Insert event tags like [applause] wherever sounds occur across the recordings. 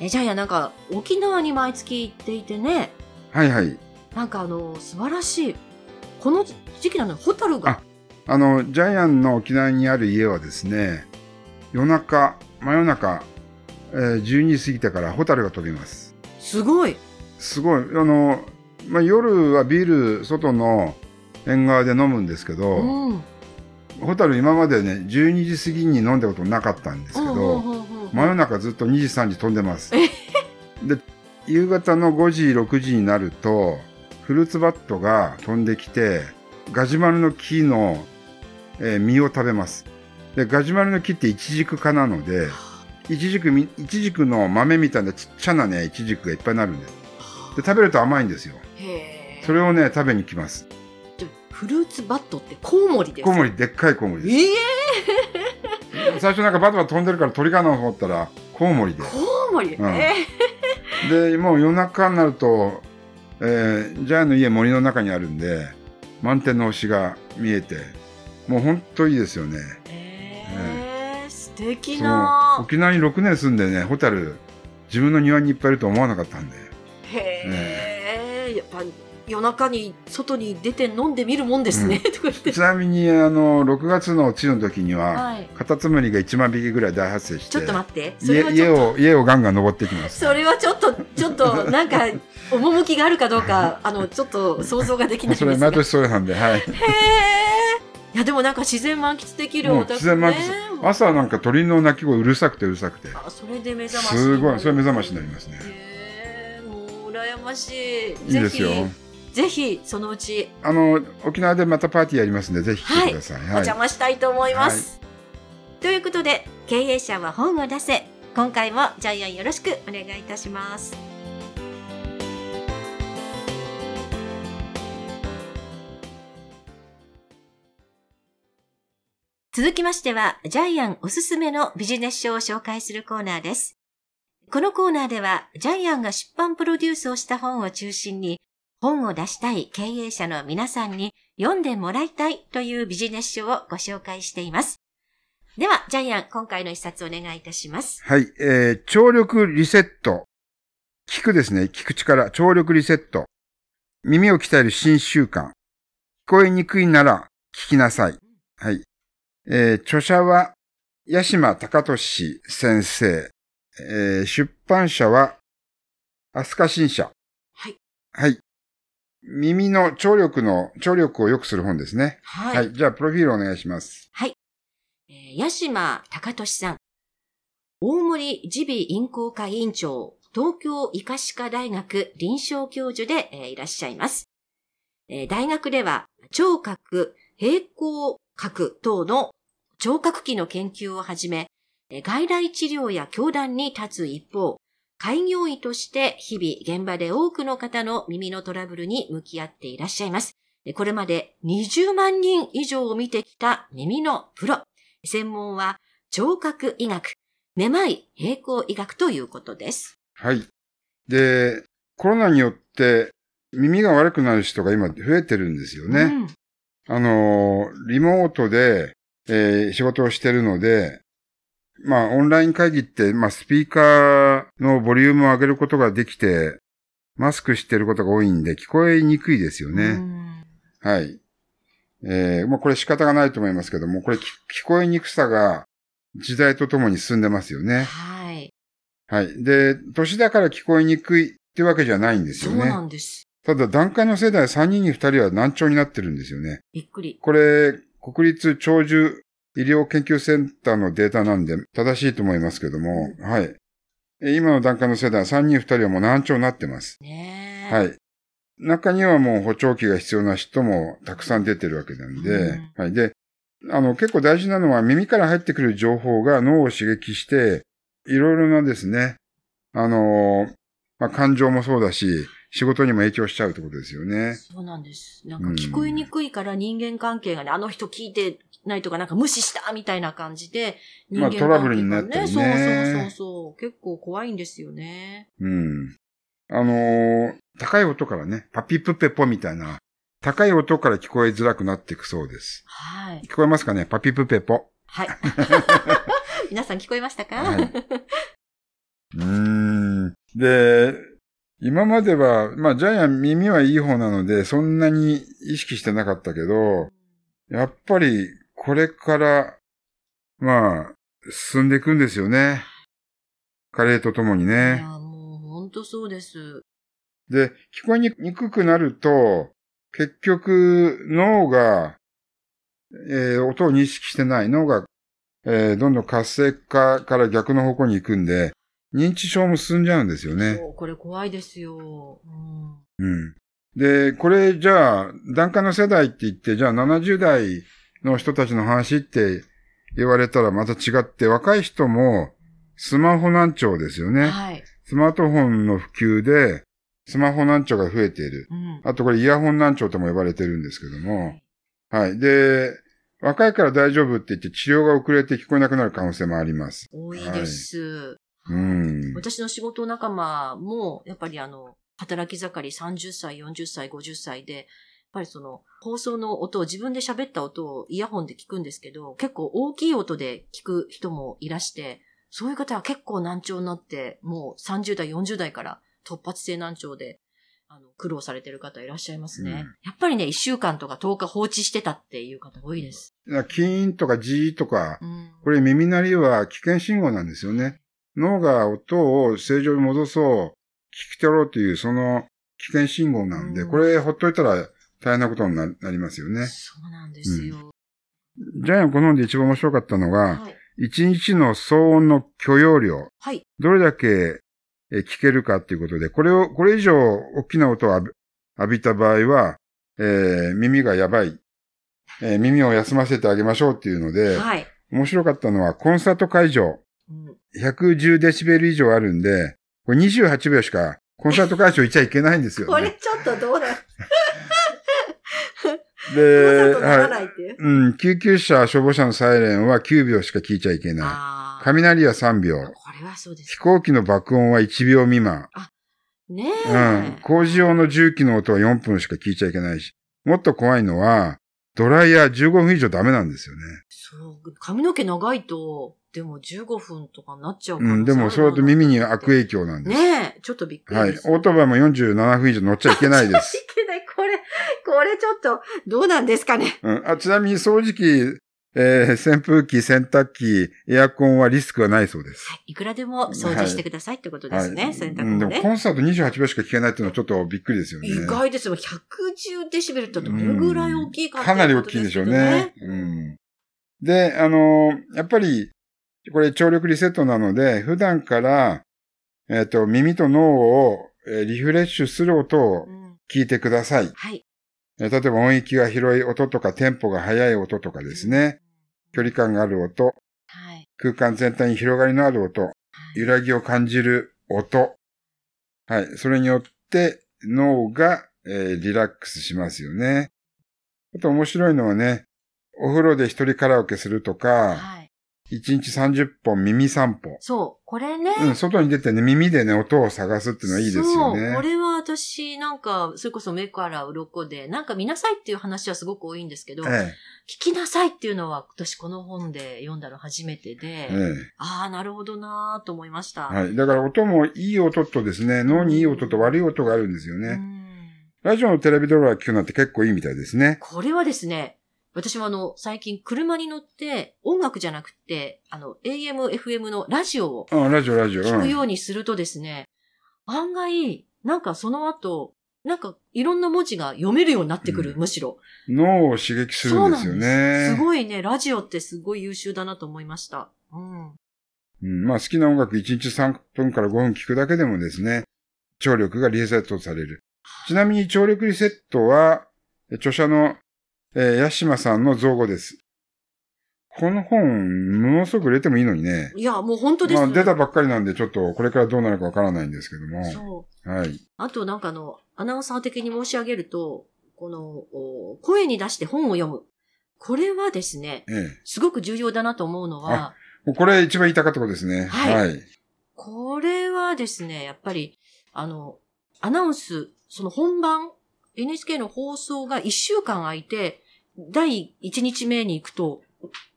えジャイアンなんか沖縄に毎月行っていてねはいはい。なんかあの素晴らしいこの時期なのにホタルがあの、ジャイアンの沖縄にある家はですね、夜中、真夜中、えー12時過ぎてからホタルが飛びます。すごいすごい。あの、まあ、夜はビール、外の縁側で飲むんですけど、うんホタル今までね、12時過ぎに飲んだことなかったんですけど、うんうんうんうん真夜中ずっと2時3時飛んでます。で、夕方の5時6時になると、フルーツバットが飛んできて、ガジュマルの木の、えー実を食べます。で、ガジュマルの木ってイチジク科なので、イチジクみ、イチジクの豆みたいなちっちゃなね、イチジクがいっぱいになるんです。で、食べると甘いんですよ。それをね、食べに来ます。フルーツバットってコウモリです。コウモリ、でっかいコウモリです。ええ [laughs] 最初なんかバタバタ飛んでるから鳥かなと思ったら、コウモリで。コウモリ、うん。えで、もう夜中になると、えージャイアンの家森の中にあるんで、満天の星が見えて、もう本当いいですよね。ええ。素敵な。沖縄に6年住んでね、ホタル、自分の庭にいっぱいいると思わなかったんで。へえ。やっぱ夜中に外に出て飲んでみるもんですね、とか言ってちなみに、あの、6月の梅雨の時には、はいカタツムリが1万匹ぐらい大発生して、ちょっと待ってそれ家を、家をガンガン登ってきます。それはちょっと、ちょっと、[laughs] なんか、趣があるかどうか、あの、ちょっと想像ができないんそれですが。毎年それなんで、はい。へえ。いや、でもなんか自然満喫できるお宅自然満ね。喫。朝はなんか鳥の鳴き声うるさくてうるさくて。あ、それで目覚まし。すごい、それ目覚ましになりますね。へえ、もう羨ましい。いいですよ。ぜひ、そのうち、あの、沖縄でまたパーティーやりますんで、ぜひ来てください。お邪魔したいと思います。ということで、経営者は本を出せ。今回もジャイアンよろしくお願いいたします。続きましては、ジャイアンおすすめのビジネス書を紹介するコーナーです。このコーナーでは、ジャイアンが出版プロデュースをした本を中心に、本を出したい経営者の皆さんに読んでもらいたいというビジネス書をご紹介しています。では、ジャイアン、今回の一冊お願いいたします。はい、えー、聴力リセット。聞くですね。聞く力。聴力リセット。耳を鍛える新習慣。聞こえにくいなら聞きなさい。はい。えー、著者は、八島隆俊先生。えー、出版社は、飛鳥新社。はい。はい。耳の聴力の、聴力を良くする本ですね。はい。はい。じゃあ、プロフィールお願いします。はい。えー八島隆俊さん。大森耳鼻咽喉科委員長、東京医科歯科大学臨床教授で、えーいらっしゃいます。えー大学では、聴覚、平行覚等の聴覚器の研究をはじめ、えー外来治療や教団に立つ一方、開業医として日々現場で多くの方の耳のトラブルに向き合っていらっしゃいます。えこれまで20万人以上を見てきた耳のプロ。専門は聴覚医学、めまい平行医学ということです。はい。で、コロナによって耳が悪くなる人が今増えてるんですよね。うんあのー、リモートで、えー仕事をしてるので、まあ、オンライン会議って、まあ、スピーカーのボリュームを上げることができて、マスクしてることが多いんで、聞こえにくいですようね。んはい。えー、まあ、これ仕方がないと思いますけども、これ聞聞こえにくさが時代とともに進んでますよね。はい。はい。で、年だから聞こえにくいってわけじゃないんですよね。そうなんです。ただ、段階の世代3人に2人は難聴になってるんですよね。びっくり。これ、国立長寿医療研究センターのデータなんで正しいと思いますけども、はい。え今の段階の世代3人2人はもう難聴になってます。ねえ。はい。中にはもう補聴器が必要な人もたくさん出てるわけなんで、うんはい。で、あの、結構大事なのは耳から入ってくる情報が脳を刺激して、いろいろなですね、あの、まあ感情もそうだし、仕事にも影響しちゃうってことですよね。そうなんです。なんか聞こえにくいから人間関係がね、あの人聞いてないとかなんか無視したみたいな感じで、人間関係がまあトラブルになったりねそうそうそうそう。結構怖いんですよね。うん。あのー高い音からね、パピプペポみたいな、高い音から聞こえづらくなっていくそうです。はい。聞こえますかね？パピプペポ。はい。[laughs] 皆さん聞こえましたか、はいうーん。で、今までは、まあ、ジャイアン耳はいい方なので、そんなに意識してなかったけど、やっぱり、これから、まあ、進んでいくんですよね。加齢とともにいね。や、もう本当そうです。で、聞こえにくくなると、結局、脳が、えー音を認識してない脳が、えーどんどん活性化から逆の方向に行くんで、認知症も進んじゃうんですよね。そう、これ怖いですよ。うんうん。で、これじゃあ、段階の世代って言って、じゃあ70代の人たちの話って言われたらまた違って、若い人もスマホ難聴ですよね。はい。スマートフォンの普及で、スマホ難聴が増えている。うん。あとこれイヤホン難聴とも呼ばれてるんですけども、はい。で、若いから大丈夫って言って治療が遅れて聞こえなくなる可能性もあります。多いです。うん。私の仕事仲間も、やっぱりあの、働き盛り30歳、40歳、50歳で、ぱりその、放送の音を自分で喋った音をイヤホンで聞くんですけど、結構大きい音で聞く人もいらして、そういう方は結構難聴になって、もう30代、40代から突発性難聴で、あの、苦労されてる方いらっしゃいますね。うんやっぱりね、1週間とか10日放置してたっていう方多いです。キーンとかジーとか、うん。これ耳鳴りは危険信号なんですよね。脳が音を正常に戻そう、聞き取ろうというその危険信号なんで、うんこれほっといたら大変なことにななりますよね。そうなんですよ。ジャイアンこの本で一番面白かったのが、はい。一日の騒音の許容量、はい。どれだけえ聞けるかっていうことで、これを、これ以上大きな音を浴びた場合は、えー耳がやばい、えー耳を休ませてあげましょうっていうので、はい。面白かったのはコンサート会場、うん110デシベル以上あるんで、これ28秒しかコンサート会場行っちゃいけないんですよこれね。ちょっとどうだで、は。ないう？うん、救急車、消防車のサイレンは9秒しか聞いちゃいけなあい。雷は3秒。これはそうです飛。行機の爆音は1秒未満。ねうんえ。。工事用の重機の音は4分しか聞いちゃいけないし。もっと怖いのは、ドライヤー15分以上ダメなんですよね。そう。髪の毛長いと、でも15分とかになっちゃうかうん、でもそれだと耳に悪影響なんです。ねえ。ちょっとびっくりはい。オートバイも47分以上乗っちゃいけないです。いけない。これ、これちょっと、どうなんですかね？うん、あちなみに掃除機、えー扇風機、洗濯機、エアコンはリスクはないそうです。はい。いくらでも掃除してくださいってことですね。はい洗濯うん、でもコンサート28秒しか聞けないっていうのはちょっとびっくりですよね。意外ですよ。110デシベルってどれぐらい大きいかってかなり大きいでしょうね。うん。で、あのーやっぱり、これ聴力リセットなので、普段から、えっ、と、耳と脳を、えーリフレッシュする音をうん聞いてください。はい。えー例えば音域が広い音とか、テンポが速い音とかですね。距離感がある音、はい。空間全体に広がりのある音、揺らぎを感じる音。はい。それによって脳が、えーリラックスしますよね。あと面白いのはね、お風呂で一人カラオケするとか、はい。1日30本耳散歩。そう。これね。うん、外に出てね、耳でね、音を探すっていうのはいいですよそう。こね。れは私、なんか、それこそ目から鱗で、なんか見なさいっていう話はすごく多いんですけど、え聞きなさいっていうのは私この本で読んだの初めてで、え、えああ、なるほどなーと思いました。え。はい。だから音もいい音とですね、脳にいい音と悪い音があるんですようね。んラジオのテレビドラマ聞くのって結構いいみたいですね。これはですね、私もあの、最近車に乗って音楽じゃなくて、あの、AM、FM のラジオをうん、ラジオ、ラジオ。聞くうん。ようにするとですね、案外、なんかその後、なんかいろんな文字が読めるようになってくる、うんむしろ。脳を刺激するんですよね。すごいね、ラジオってすごい優秀だなと思いました。うん。うん、まあ好きな音楽1日3分から5分聞くだけでもですね、聴力がリセットされる。ちなみに聴力リセットは、え著者の、えー、ヤシマさんの造語です。この本、ものすごく売れてもいいのにね。いや、もう本当です。まあ出たばっかりなんで、ちょっとこれからどうなるかわからないんですけども。そう。はい。あとなんかあの、アナウンサー的に申し上げると、この、お声に出して本を読む。これはですね、ええ。すごく重要だなと思うのは、これ一番言いたかったことですね。はいはい。これはですね、やっぱり、あの、アナウンス、その本番、NHK の放送が1週間空いて、第1日目に行くと、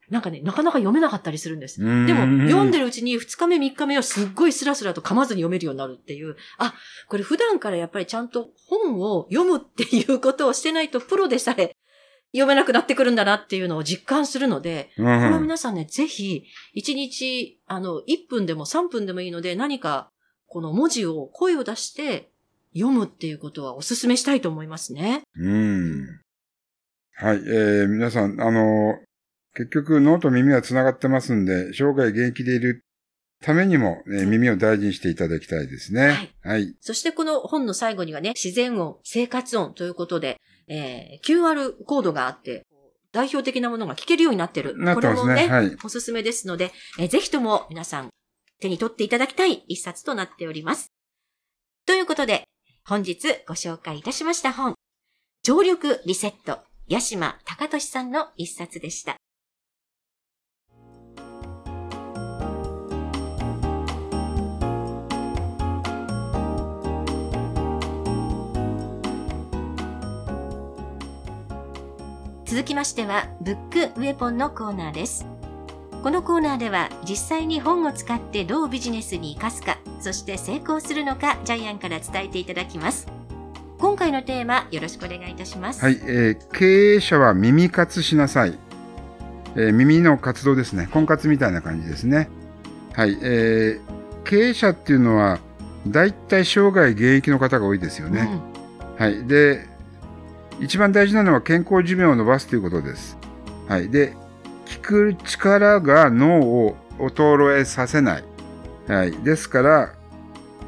なんかね、なかなか読めなかったりするんです。ででも、読んでる。るうちに2日目3日目はすっごいスラスラと噛まずに読めるようになるっていう。あ、これ普段からやっぱりちゃんと本を読むっていうことをしてないとプロでさえ読めなくなってくるんだなっていうのを実感するので、うんこれは皆さんね、ぜひ、1日、あの、1分でも3分でもいいので、何か、この文字を、声を出して読むっていうことはお勧めしたいと思いますね。うん。はい。えー、皆さん、あの、結局脳と耳は繋がってますんで、生涯現役でいるためにも、ね、耳を大事にしていただきたいですね。はい。そしてこの本の最後にはね、自然音、生活音ということで、えー QR コードがあって、代表的なものが聞けるようになってる。なってますね。これもね、はい。おすすめですので、えーぜひとも皆さん手に取っていただきたい一冊となっております。ということで、本日ご紹介いたしました本、聴力リセット、八島隆俊さんの一冊でした。続きましては、ブックウェポンのコーナーです。このコーナーでは実際に本を使ってどうビジネスに生かすか、そして成功するのかジャイアンから伝えていただきます。今回のテーマよろしくお願いいたします。はい。えー経営者は耳活しなさい。えー耳の活動ですね。婚活みたいな感じですね。はい。えー経営者っていうのは、だいたい生涯現役の方が多いですよね。はい。で、一番大事なのは健康寿命を伸ばすということです。はい。で、聞く力が脳を衰えさせない。はい。ですから、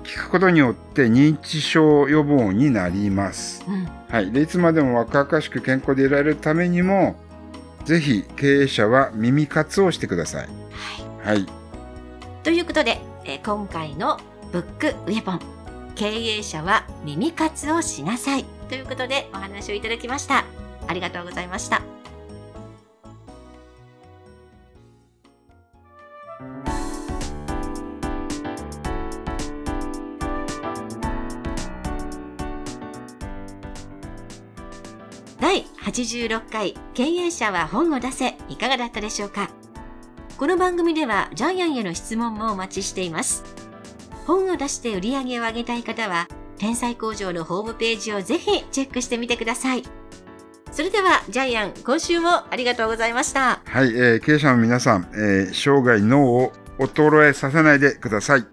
聞くことによって認知症予防になります。うん。うんはい。で、いつまでも若々しく健康でいられるためにも、ぜひ経営者は耳活をしてください。はい。はい。ということで、えー今回のブックウェポン、経営者は耳活をしなさいということでお話をいただきました。ありがとうございました。86回経営者は本を出せいかがだったでしょうか？この番組ではジャイアンへの質問もお待ちしています。本を出して売り上げを上げたい方は、天才工場のホームページをぜひチェックしてみてください。それでは、ジャイアン、今週もありがとうございました。はい。えー経営者の皆さん、えー生涯脳を衰えさせないでください。